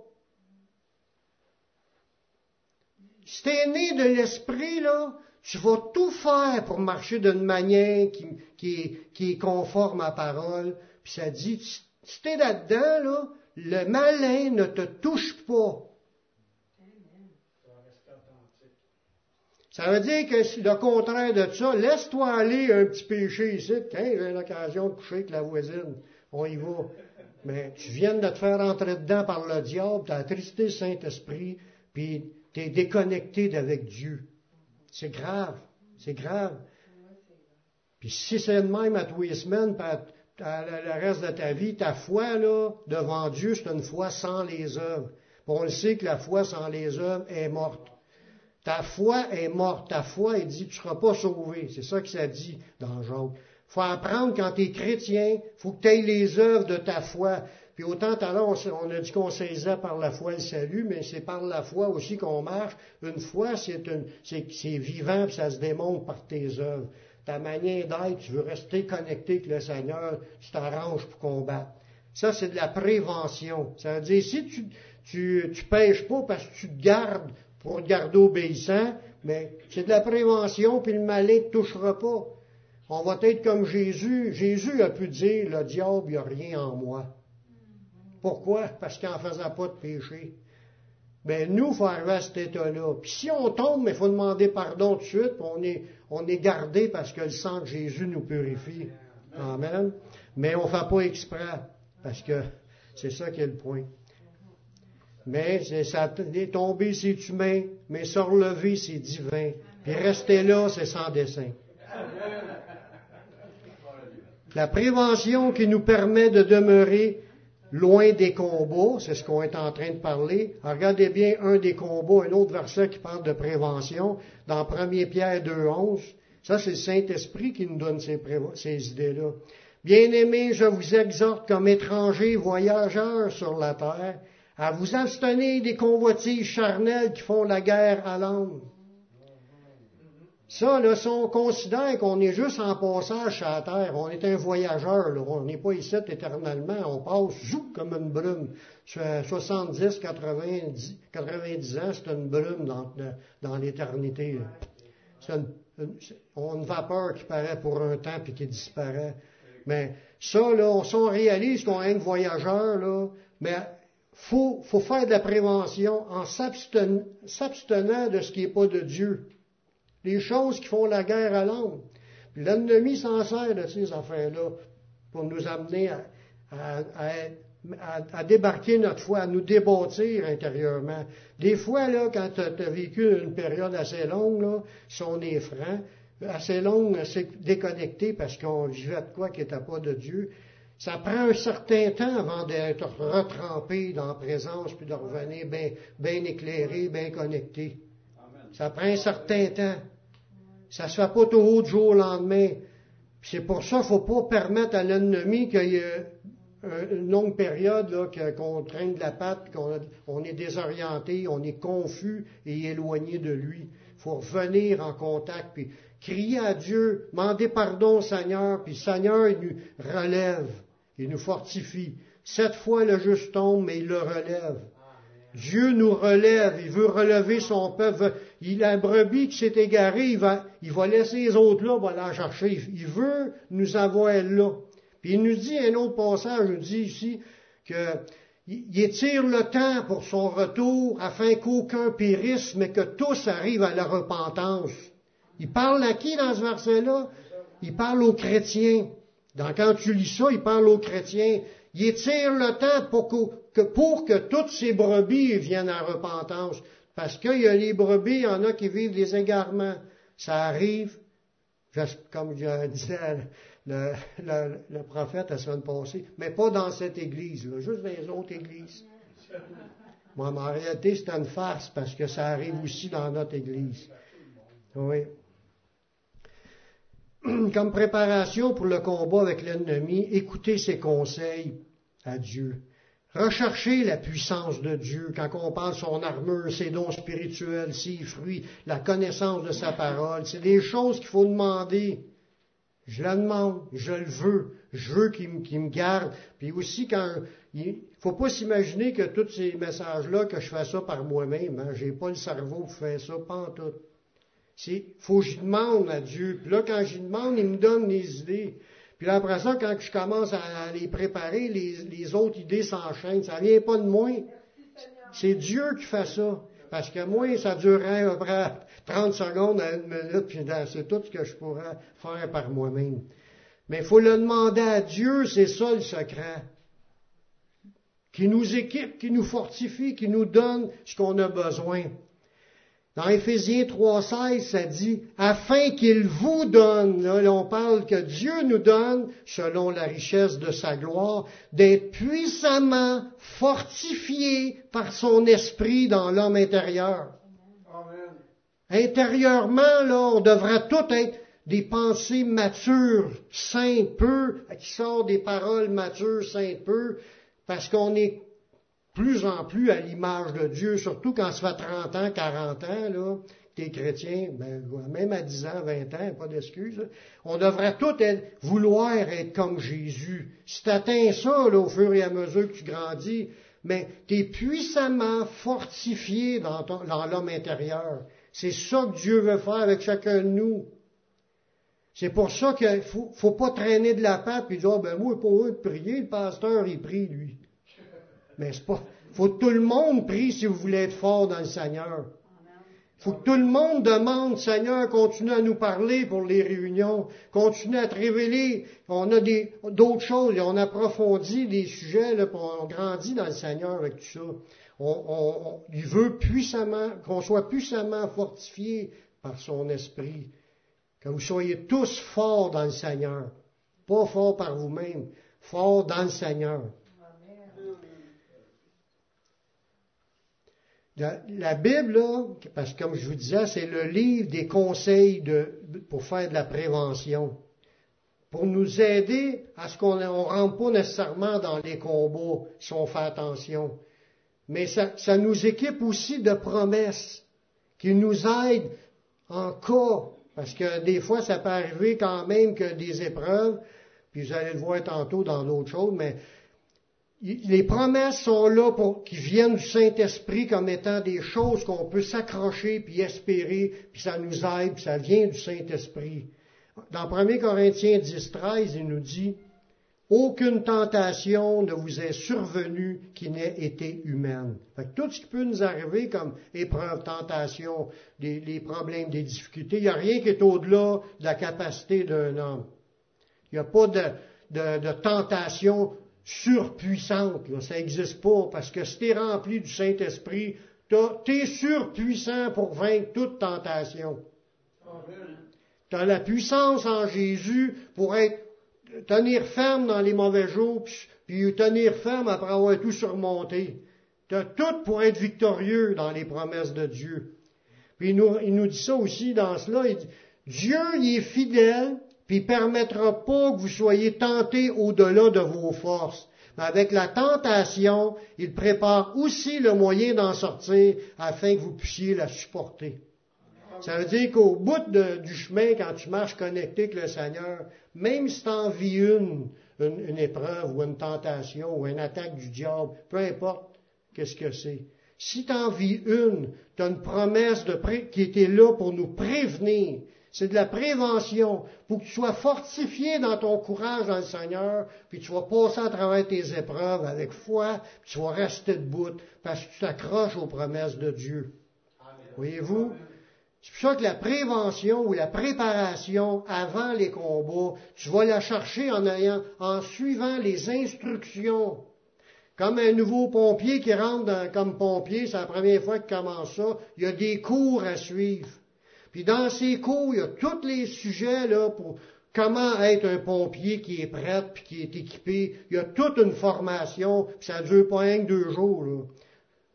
Si tu es né de l'esprit, là, tu vas tout faire pour marcher d'une manière qui, est conforme à la parole. Puis ça dit, si tu es là-dedans, là, le malin ne te touche pas. Ça veut dire que le contraire de ça, laisse-toi aller un petit péché ici. Tiens, j'ai l'occasion de coucher avec la voisine. On y va. Mais tu viens de te faire entrer dedans par le diable, tu as attristé le Saint-Esprit, puis tu es déconnecté d'avec Dieu. C'est grave. C'est grave. Puis si c'est le même à tous les semaines, le reste de ta vie, ta foi, là, devant Dieu, c'est une foi sans les œuvres. On le sait que la foi sans les œuvres est morte. Ta foi est morte. Ta foi, il dit, tu seras pas sauvé. C'est ça que ça dit dans Job. faut apprendre quand tu es chrétien, faut que tu aies les œuvres de ta foi. Puis autant à l'heure, on a dit qu'on saisait par la foi le salut, mais c'est par la foi aussi qu'on marche. Une foi, c'est, c'est, vivant, puis ça se démontre par tes œuvres. Ta manière d'être, tu veux rester connecté avec le Seigneur, tu t'arranges pour combattre. Ça, c'est de la prévention. Ça veut dire, si tu, tu, tu pêches pas parce que tu te gardes pour garder obéissant, mais c'est de la prévention, puis le malin ne touchera pas. On va être comme Jésus. Jésus a pu dire, le diable, il n'y a rien en moi. Pourquoi? Parce qu'il n'en faisait pas de péché. Ben, nous, il faut arriver à cet état-là. Puis si on tombe, il faut demander pardon tout de suite, on est, on est gardé parce que le sang de Jésus nous purifie. Amen. Mais on ne fait pas exprès, parce que c'est ça qui est le point. Mais ça est tombé, c'est humain, mais se relever, c'est divin. Puis rester là, c'est sans dessein. La prévention qui nous permet de demeurer loin des combats, c'est ce qu'on est en train de parler. regardez bien un des combats, un autre verset qui parle de prévention, dans 1 Pierre 2.11. Ça, c'est le Saint-Esprit qui nous donne ces, ces idées-là. Bien-aimés, je vous exhorte comme étrangers voyageurs sur la terre à vous abstenir des convoitises charnelles qui font la guerre à l'âme. Ça, là, si on considère qu'on est juste en passage sur la terre, on est un voyageur, là, on n'est pas ici éternellement, on passe zou, comme une brume. 70, 90, 90 ans, c'est une brume dans, l'éternité. C'est une, une, vapeur qui paraît pour un temps puis qui disparaît. Mais ça, là, on, on réalise qu'on est un voyageur, là, mais faut, faut faire de la prévention en s'abstenant de ce qui n'est pas de Dieu. Les choses qui font la guerre à l'homme. L'ennemi s'en sert de ces affaires-là pour nous amener à, débarquer notre foi, à nous débâtir intérieurement. Des fois, là, quand tu as vécu une période assez longue, là, si on assez longue, assez déconnecté parce qu'on vivait de quoi qui n'était pas de Dieu, ça prend un certain temps avant d'être retrempé dans la présence, puis de revenir bien éclairé, bien connecté. Ça prend un certain temps. Ça se fait pas tout haut du jour au lendemain. C'est pour ça qu'il ne faut pas permettre à l'ennemi qu'il y ait une longue période qu'on traîne de la patte, qu'on est désorienté, on est confus et éloigné de lui. Il faut revenir en contact, puis crier à Dieu, demander pardon au Seigneur, puis le Seigneur il nous relève. Il nous fortifie. Cette fois, le juste tombe, mais il le relève. Dieu nous relève, il veut relever son peuple. Il a un brebis qui s'est égaré, il va, il va laisser les autres là, va la chercher. Il veut nous avoir là. Puis il nous dit un autre passage, il nous dit ici qu'il étire le temps pour son retour afin qu'aucun périsse, mais que tous arrivent à la repentance. Il parle à qui dans ce verset-là? Il parle aux chrétiens. Donc, quand tu lis ça, il parle aux chrétiens. Il étire le temps pour que, toutes ces brebis viennent à repentance. Parce qu'il y a les brebis, il y en a qui vivent des égarements. Ça arrive, comme je disais le, prophète la semaine passée, mais pas dans cette église, là, juste dans les autres églises. Moi, en réalité, c'est une farce parce que ça arrive aussi dans notre église. Oui. comme préparation pour le combat avec l'ennemi, écoutez ses conseils à Dieu. Recherchez la puissance de Dieu quand on parle son armure, ses dons spirituels, ses fruits, la connaissance de sa parole. C'est des choses qu'il faut demander. Je la demande, je le veux, je veux qu'il me, garde. Puis aussi, quand il faut pas s'imaginer que tous ces messages-là, que je fais ça par moi-même. Hein, J'ai pas le cerveau pour faire ça, pas en tout. C'est, faut que je demande à Dieu. Puis là, quand je demande, il me donne des idées. Puis là, après ça, quand je commence à les préparer, les, autres idées s'enchaînent. Ça vient pas de moi. C'est Dieu qui fait ça. Parce que moi, ça durerait à peu près 30 secondes à une minute, puis c'est tout ce que je pourrais faire par moi-même. Mais il faut le demander à Dieu, c'est ça le secret. Qui nous équipe, qui nous fortifie, qui nous donne ce qu'on a besoin. Dans Éphésiens 3.16, ça dit, afin qu'il vous donne, là, on parle que Dieu nous donne, selon la richesse de sa gloire, d'être puissamment fortifié par son esprit dans l'homme intérieur. Amen. Intérieurement, là, on devra tout être des pensées matures, saintes peu, qui sortent des paroles matures, saintes peu, parce qu'on est plus en plus à l'image de Dieu, surtout quand ça fait 30 ans, 40 ans, là, t'es chrétien, ben, même à 10 ans, 20 ans, pas d'excuse, on devrait tous vouloir être comme Jésus. Si tu atteins ça, là, au fur et à mesure que tu grandis, mais tu es puissamment fortifié dans, l'homme intérieur. C'est ça que Dieu veut faire avec chacun de nous. C'est pour ça qu'il faut, faut pas traîner de la patte et dire, oh, ben moi, pour eux prier, le pasteur, il prie, lui. Mais c'est pas? Faut que tout le monde prie si vous voulez être fort dans le Seigneur. Faut que tout le monde demande, Seigneur, continue à nous parler pour les réunions, continue à te révéler. On a d'autres choses, on approfondit des sujets, on grandit dans le Seigneur avec tout ça. Il veut puissamment, qu'on soit puissamment fortifié par son esprit. Que vous soyez tous forts dans le Seigneur. Pas forts par vous-même, forts dans le Seigneur. La, Bible, parce que comme je vous disais, c'est le livre des conseils pour faire de la prévention. Pour nous aider à ce qu'on ne rentre pas nécessairement dans les combats si on fait attention. Mais ça, ça nous équipe aussi de promesses qui nous aident en cas, parce que des fois ça peut arriver quand même que des épreuves, puis vous allez le voir tantôt dans d'autres choses, mais les promesses sont là pour qui viennent du Saint-Esprit comme étant des choses qu'on peut s'accrocher puis espérer, puis ça nous aide, puis ça vient du Saint-Esprit. Dans 1 Corinthiens 10, 13, il nous dit aucune tentation ne vous est survenue qui n'ait été humaine. tout ce qui peut nous arriver comme épreuve, tentation, les, problèmes, des difficultés, il n'y a rien qui est au-delà de la capacité d'un homme. Il n'y a pas de, de, de tentation surpuissante. Ça n'existe pas parce que si tu es rempli du Saint-Esprit, tu es surpuissant pour vaincre toute tentation. Tu as la puissance en Jésus pour tenir ferme dans les mauvais jours, puis, tenir ferme après avoir tout surmonté. Tu as tout pour être victorieux dans les promesses de Dieu. Puis il nous, il dit ça aussi dans cela. Il Dieu il est fidèle puis il permettra pas que vous soyez tentés au-delà de vos forces. Mais avec la tentation, il prépare aussi le moyen d'en sortir afin que vous puissiez la supporter. Ça veut dire qu'au bout du chemin, quand tu marches connecté avec le Seigneur, même si tu en vis une, une, épreuve ou une tentation ou une attaque du diable, peu importe qu'est-ce que c'est, si tu en vis une, tu as une promesse qui était là pour nous prévenir c'est de la prévention pour que tu sois fortifié dans ton courage dans le Seigneur, puis tu vas passer à travers tes épreuves avec foi, puis tu vas rester debout parce que tu t'accroches aux promesses de Dieu. Voyez-vous? C'est pour ça que la prévention ou la préparation avant les combats, tu vas la chercher en ayant, en suivant les instructions. Comme un nouveau pompier qui rentre comme pompier, c'est la première fois qu'il commence ça, il y a des cours à suivre. Puis dans ces cours, il y a tous les sujets là pour comment être un pompier qui est prêt puis qui est équipé. Il y a toute une formation, puis ça dure pas un que deux jours. Là.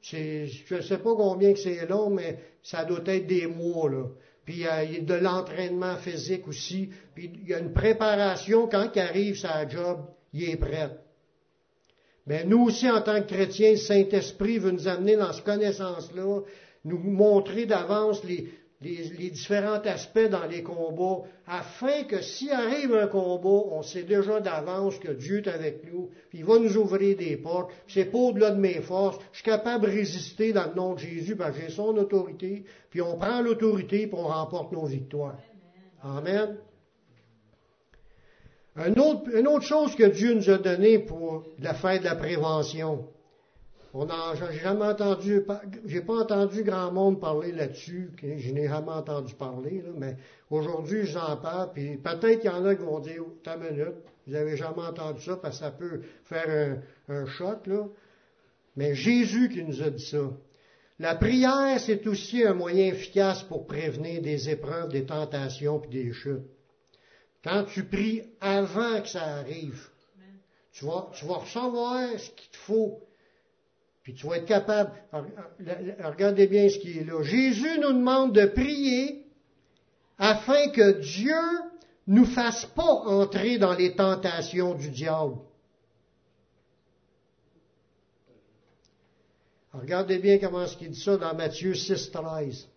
je ne sais pas combien que c'est long, mais ça doit être des mois. Là. puis euh, il y a de l'entraînement physique aussi, puis il y a une préparation quand il arrive sa job, il est prêt. Mais nous aussi, en tant que chrétiens, le Saint-Esprit veut nous amener dans cette connaissance-là, nous montrer d'avance les, les, différents aspects dans les combats, afin que s'il arrive un combat, on sait déjà d'avance que Dieu est avec nous, puis il va nous ouvrir des portes, c'est pas au-delà de mes forces, je suis capable de résister dans le nom de Jésus, parce que j'ai son autorité, puis on prend l'autorité, puis on remporte nos victoires. Amen. Une autre, une autre chose que Dieu nous a donnée pour la fête de la prévention, on j'ai jamais entendu, j'ai pas entendu grand monde parler là-dessus, je n'ai jamais entendu parler, mais aujourd'hui j'en parle, puis peut-être qu'il y en a qui vont dire, ta minute, vous avez jamais entendu ça, parce que ça peut faire un, un choc, là. Mais Jésus qui nous a dit ça. La prière, c'est aussi un moyen efficace pour prévenir des épreuves, des tentations puis des chutes. Quand tu pries avant que ça arrive, tu vas, tu vas recevoir ce qu'il te faut puis tu vas être capable. Regardez bien ce qui est là. Jésus nous demande de prier afin que Dieu nous fasse pas entrer dans les tentations du diable. regardez bien comment ce qu'il dit ça dans Matthieu 6, 13.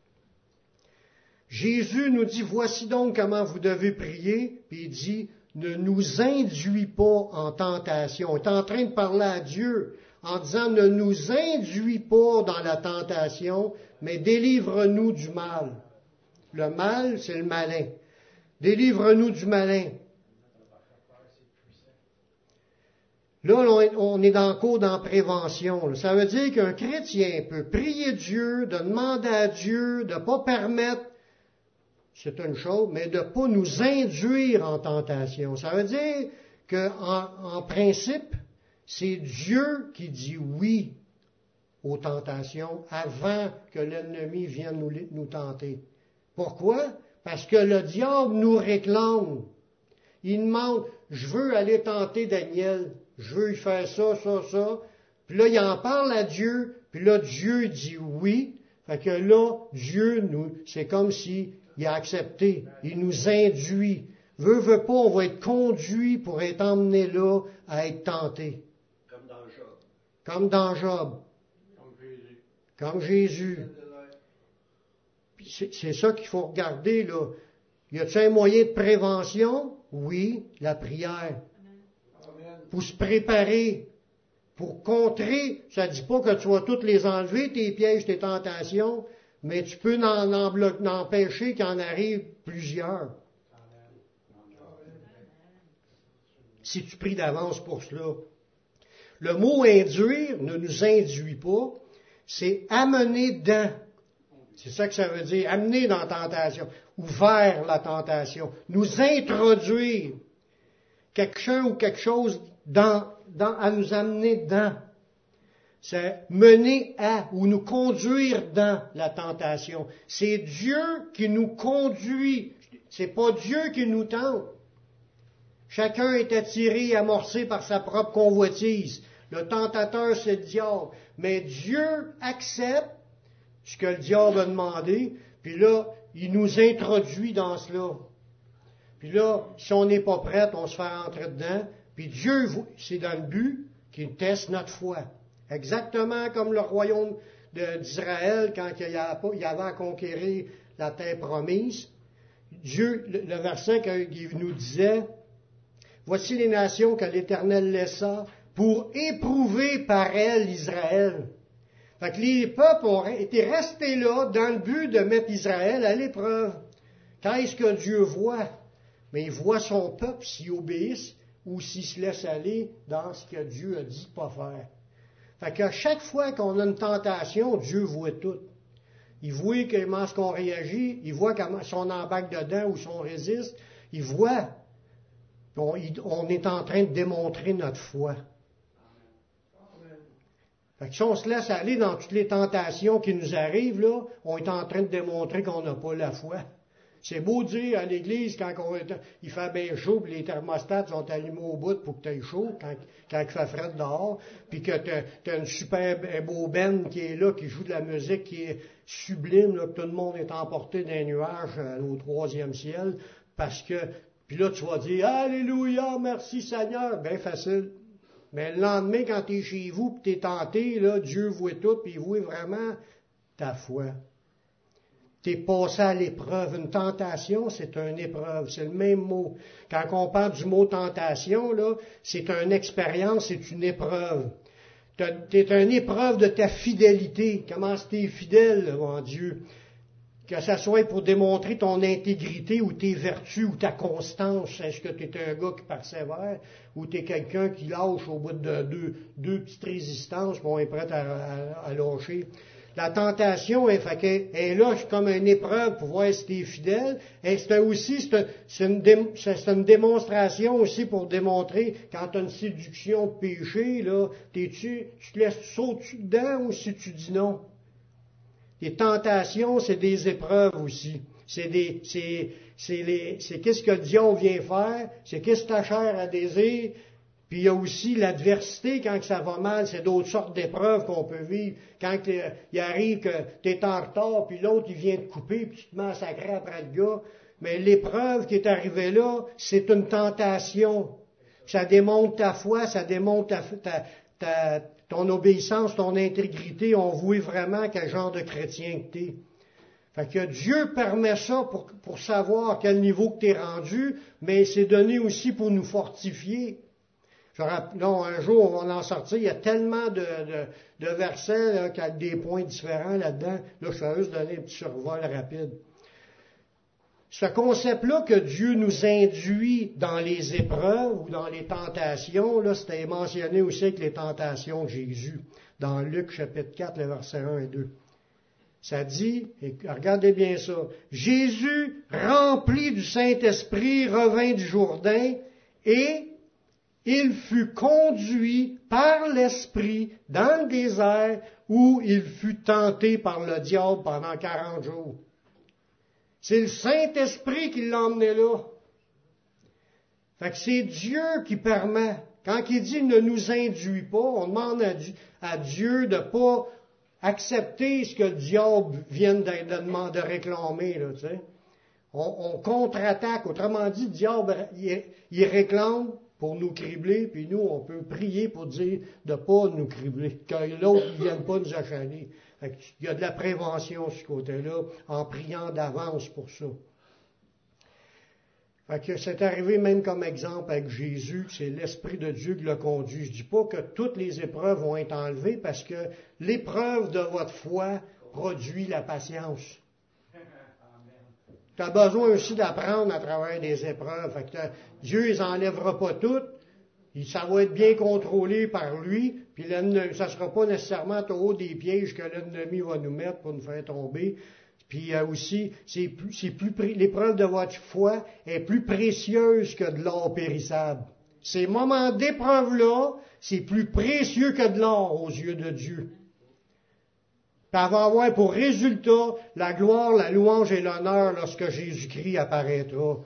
Jésus nous dit, voici donc comment vous devez prier, puis il dit, ne nous induis pas en tentation. Il est en train de parler à Dieu en disant ne nous induis pas dans la tentation, mais délivre-nous du mal. Le mal, c'est le malin. Délivre-nous du malin. Là, on est dans cours d'en prévention. Ça veut dire qu'un chrétien peut prier Dieu, de demander à Dieu de ne pas permettre, c'est une chose, mais de ne pas nous induire en tentation. Ça veut dire qu'en en principe, c'est Dieu qui dit oui aux tentations avant que l'ennemi vienne nous, tenter. Pourquoi? Parce que le diable nous réclame. Il demande, je veux aller tenter Daniel, je veux faire ça, ça, ça. Puis là, il en parle à Dieu, puis là, Dieu dit oui. Fait que là, Dieu nous, c'est comme s'il a accepté. Il nous induit. Veut, veut pas, on va être conduit pour être emmené là à être tenté. Comme dans Job. Comme Jésus. C'est ça qu'il faut regarder, là. Y a-t-il un moyen de prévention? Oui, la prière. Pour se préparer, pour contrer, ça ne dit pas que tu vas toutes les enlever, tes pièges, tes tentations, mais tu peux en, empêcher qu'il en arrive plusieurs. Si tu pries d'avance pour cela. Le mot induire ne nous induit pas, c'est amener dans. C'est ça que ça veut dire, amener dans la tentation, ou vers la tentation, nous introduire quelque ou quelque chose à nous amener dans. C'est mener à ou nous conduire dans la tentation. C'est Dieu qui nous conduit. C'est pas Dieu qui nous tente. Chacun est attiré et amorcé par sa propre convoitise. Le tentateur, c'est le diable. Mais Dieu accepte ce que le diable a demandé, puis là, il nous introduit dans cela. Puis là, si on n'est pas prêt, on se fait rentrer dedans. Puis Dieu, c'est dans le but qu'il teste notre foi. Exactement comme le royaume d'Israël quand il y avait à conquérir la terre promise. Dieu, le verset qu'il nous disait, Voici les nations que l'Éternel laissa pour éprouver par elle Israël. Fait que les peuples ont été restés là dans le but de mettre Israël à l'épreuve. Qu'est-ce que Dieu voit? Mais il voit son peuple s'y obéisse ou s'il se laisse aller dans ce que Dieu a dit de pas faire. Fait qu'à chaque fois qu'on a une tentation, Dieu voit tout. Il voit comment est-ce qu'on réagit, il voit comment, si on embarque dedans ou si on résiste, il voit. on est en train de démontrer notre foi. Fait si on se laisse aller dans toutes les tentations qui nous arrivent, là, on est en train de démontrer qu'on n'a pas la foi. C'est beau dire à l'église quand il fait bien chaud, puis les thermostats sont allumés au bout pour que tu aies chaud quand, il fait frais dehors, puis que tu as, une super beau Ben qui est là, qui joue de la musique qui est sublime, là, que tout le monde est emporté d'un nuage euh, au troisième ciel, parce que, puis là tu vas dire, Alléluia, merci Seigneur, bien facile. Mais le lendemain, quand tu es chez vous, puis tu es tenté, Dieu voit tout, puis il voit vraiment ta foi. Tu es passé à l'épreuve. Une tentation, c'est une épreuve. C'est le même mot. Quand on parle du mot tentation, là, c'est une expérience, c'est une épreuve. Tu es une épreuve de ta fidélité. Comment tu es fidèle en Dieu? Que ce soit pour démontrer ton intégrité ou tes vertus ou ta constance. Est-ce que tu es un gars qui persévère ou tu es quelqu'un qui lâche au bout de deux, deux petites résistances, bon, est prêt à, à lâcher? La tentation est, fait est comme une épreuve pour voir si tu es fidèle. Et c'est aussi c'est une, une, démonstration aussi pour démontrer quand tu as une séduction de péché, là, tu, tu te laisses sauter dedans ou si tu dis non? Les tentations, c'est des épreuves aussi. C'est des, c'est, c'est c'est qu'est-ce que Dieu vient faire, c'est qu'est-ce que ta chair a désir, puis il y a aussi l'adversité quand ça va mal, c'est d'autres sortes d'épreuves qu'on peut vivre. Quand il arrive que tu es en retard, puis l'autre il vient te couper, puis tu te mets à sacrer après le gars. Mais l'épreuve qui est arrivée là, c'est une tentation. Ça démontre ta foi, ça démontre ta, ton obéissance, ton intégrité. On voit vraiment quel genre de chrétien que tu es. Fait que Dieu permet ça pour, savoir à quel niveau que tu es rendu, mais c'est donné aussi pour nous fortifier. Non, un jour, on va en sortir. Il y a tellement de, versets là, avec des points différents là-dedans. Là, je vais juste donner un petit survol rapide. Ce concept-là que Dieu nous induit dans les épreuves ou dans les tentations, là, c'était mentionné aussi avec les tentations de Jésus, dans Luc chapitre 4, le verset 1 et 2. Ça dit, et regardez bien ça, Jésus, rempli du Saint-Esprit, revint du Jourdain et il fut conduit par l'Esprit dans le désert où il fut tenté par le diable pendant quarante jours. C'est le Saint-Esprit qui l'a emmené là. Fait que c'est Dieu qui permet. Quand il dit ne nous induit pas, on demande à, Dieu de ne pas accepter ce que le diable vient de, de, réclamer. On, contre-attaque. Autrement dit, le diable, il réclame, pour nous cribler, puis nous, on peut prier pour dire de ne pas nous cribler, que l'autre ne vienne pas nous achaler. Il y a de la prévention sur ce côté-là, en priant d'avance pour ça. Fait que c'est arrivé même comme exemple avec Jésus, c'est l'Esprit de Dieu qui l'a conduit. Je dis pas que toutes les épreuves vont être enlevées parce que l'épreuve de votre foi produit la patience. Tu as besoin aussi d'apprendre à travers des épreuves. Que Dieu les enlèvera pas toutes. Ça va être bien contrôlé par lui, puis ça ne sera pas nécessairement au haut des pièges que l'ennemi va nous mettre pour nous faire tomber. Puis aussi, c'est plus, l'épreuve de votre foi est plus précieuse que de l'or périssable. Ces moments d'épreuve-là, c'est plus précieux que de l'or aux yeux de Dieu. Ça va avoir pour résultat la gloire, la louange et l'honneur lorsque Jésus-Christ apparaîtra.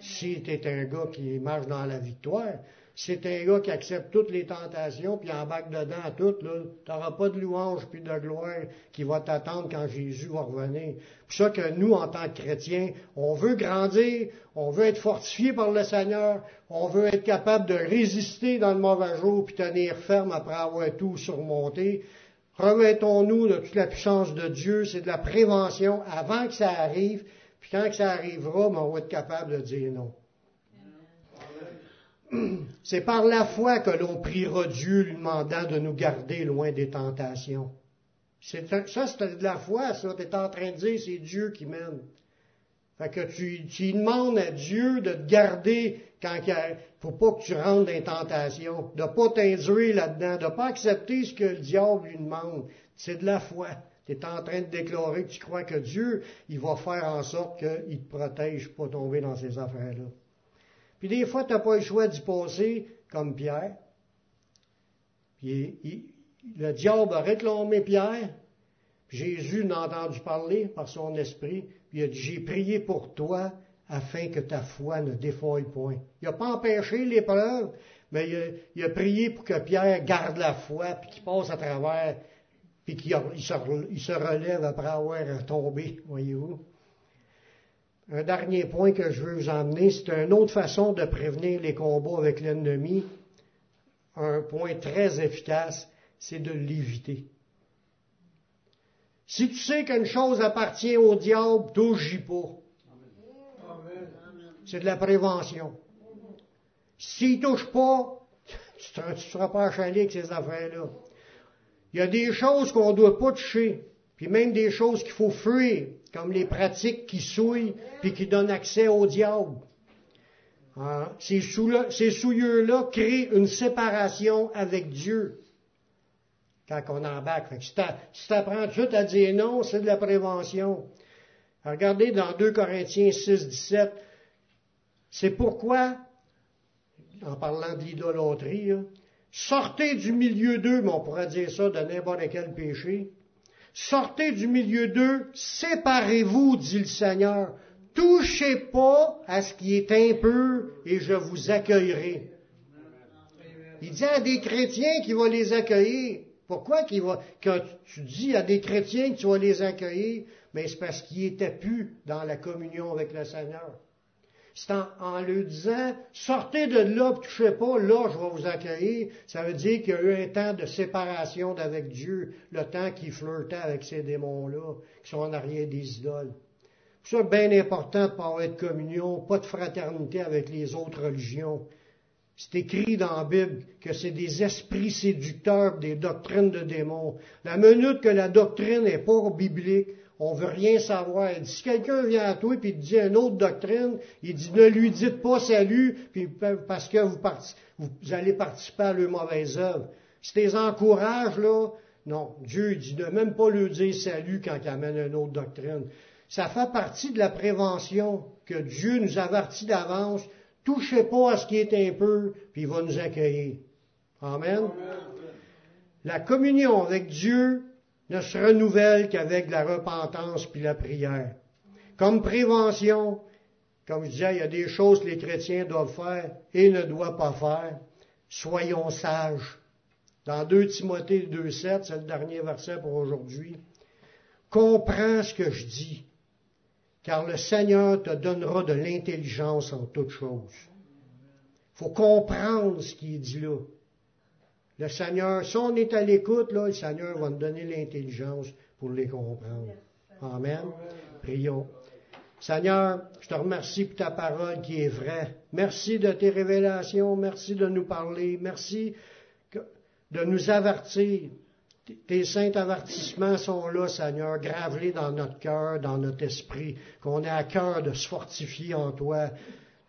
Si tu un gars qui marche dans la victoire, tu un gars qui accepte toutes les tentations, puis embarque dedans à toutes, tu n'auras pas de louange puis de gloire qui va t'attendre quand Jésus va revenir. C'est ça que nous, en tant que chrétiens, on veut grandir, on veut être fortifié par le Seigneur, on veut être capable de résister dans le mauvais jour, puis tenir ferme après avoir tout surmonté. Remettons-nous de toute la puissance de Dieu, c'est de la prévention avant que ça arrive, puis quand ça arrivera, ben, on va être capable de dire non. C'est par la foi que l'on priera Dieu lui demandant de nous garder loin des tentations. ça, c'est de la foi, ça. Tu es en train de dire, c'est Dieu qui mène. Fait que tu, demandes à Dieu de te garder quand il faut pas que tu rentres dans les tentations, de pas t'induire là-dedans, de pas accepter ce que le diable lui demande. C'est de la foi. Tu es en train de déclarer que tu crois que Dieu, il va faire en sorte qu'il te protège pas tomber dans ces affaires-là. Puis des fois, tu n'as pas le choix d'y passer comme Pierre. Puis le diable a réclamé Pierre. Jésus n'a entendu parler par son esprit, puis il a dit, j'ai prié pour toi afin que ta foi ne défaille point. Il n'a pas empêché l'épreuve, mais il a, prié pour que Pierre garde la foi, puis qu'il passe à travers, puis qu'il il se, il se relève après avoir tombé, voyez-vous. Un dernier point que je veux vous emmener, c'est une autre façon de prévenir les combats avec l'ennemi. Un point très efficace, c'est de l'éviter. Si tu sais qu'une chose appartient au diable, touche pas. C'est de la prévention. S'il touche pas, tu ne seras pas achalé avec ces affaires-là. Il y a des choses qu'on ne doit pas toucher, puis même des choses qu'il faut fuir, comme les pratiques qui souillent puis qui donnent accès au diable. Hein? Ces, souilleux-là créent une séparation avec Dieu quand on embarque. Fait si tu apprends tout à dire non, c'est de la prévention. Regardez dans 2 Corinthiens 6, 17, c'est pourquoi, en parlant de l'idolâtrie, sortez du milieu d'eux, mais on pourrait dire ça de n'importe quel péché. Sortez du milieu d'eux, séparez-vous, dit le Seigneur. Touchez pas à ce qui est impur et je vous accueillerai. Il dit à des chrétiens qu'il va les accueillir. Pourquoi qu'il va, quand tu dis à des chrétiens que tu vas les accueillir, mais c'est parce qu'ils étaient plus dans la communion avec le Seigneur. C'est en, en lui disant, sortez de là, touchez pas, là je vais vous accueillir. Ça veut dire qu'il y a eu un temps de séparation d'avec Dieu, le temps qu'il flirtait avec ces démons-là, qui sont en arrière des idoles. C'est bien important de pas avoir de communion, pas de fraternité avec les autres religions. C'est écrit dans la Bible que c'est des esprits séducteurs, des doctrines de démons. La minute que la doctrine n'est pas biblique, on veut rien savoir. Il dit, si quelqu'un vient à toi et te dit une autre doctrine, il dit, ne lui dites pas salut, puis parce que vous, vous, allez participer à leur mauvaise œuvre. Si tu les encourages, là, non, Dieu dit ne même pas lui dire salut quand il amène une autre doctrine. Ça fait partie de la prévention que Dieu nous avertit d'avance. Touchez pas à ce qui est un peu, puis il va nous accueillir. Amen. La communion avec Dieu ne se renouvelle qu'avec la repentance puis la prière. Comme prévention, comme je disais, il y a des choses que les chrétiens doivent faire et ne doivent pas faire. Soyons sages. Dans 2 Timothée 2.7, c'est le dernier verset pour aujourd'hui. Comprends ce que je dis, car le Seigneur te donnera de l'intelligence en toutes choses. Faut comprendre ce qui est dit là. Le Seigneur, si on est à l'écoute, le Seigneur va nous donner l'intelligence pour les comprendre. Amen. Prions. Seigneur, je te remercie pour ta parole qui est vraie. Merci de tes révélations. Merci de nous parler. Merci de nous avertir. Tes saints avertissements sont là, Seigneur, gravelés dans notre cœur, dans notre esprit, qu'on ait à cœur de se fortifier en toi,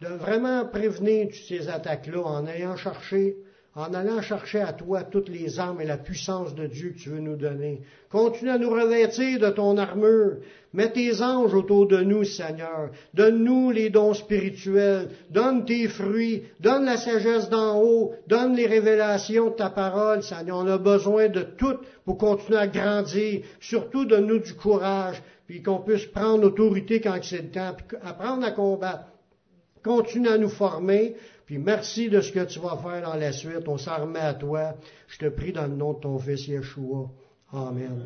de vraiment prévenir toutes ces attaques-là en ayant cherché en allant chercher à toi toutes les armes et la puissance de Dieu que tu veux nous donner. Continue à nous revêtir de ton armure. Mets tes anges autour de nous, Seigneur. Donne-nous les dons spirituels. Donne tes fruits. Donne la sagesse d'en haut. Donne les révélations de ta parole, Seigneur. On a besoin de tout pour continuer à grandir. Surtout donne-nous du courage, puis qu'on puisse prendre autorité quand c'est le temps, apprendre à combattre. Continue à nous former. Puis merci de ce que tu vas faire dans la suite. On s'en à toi. Je te prie dans le nom de ton Fils Yeshua. Amen.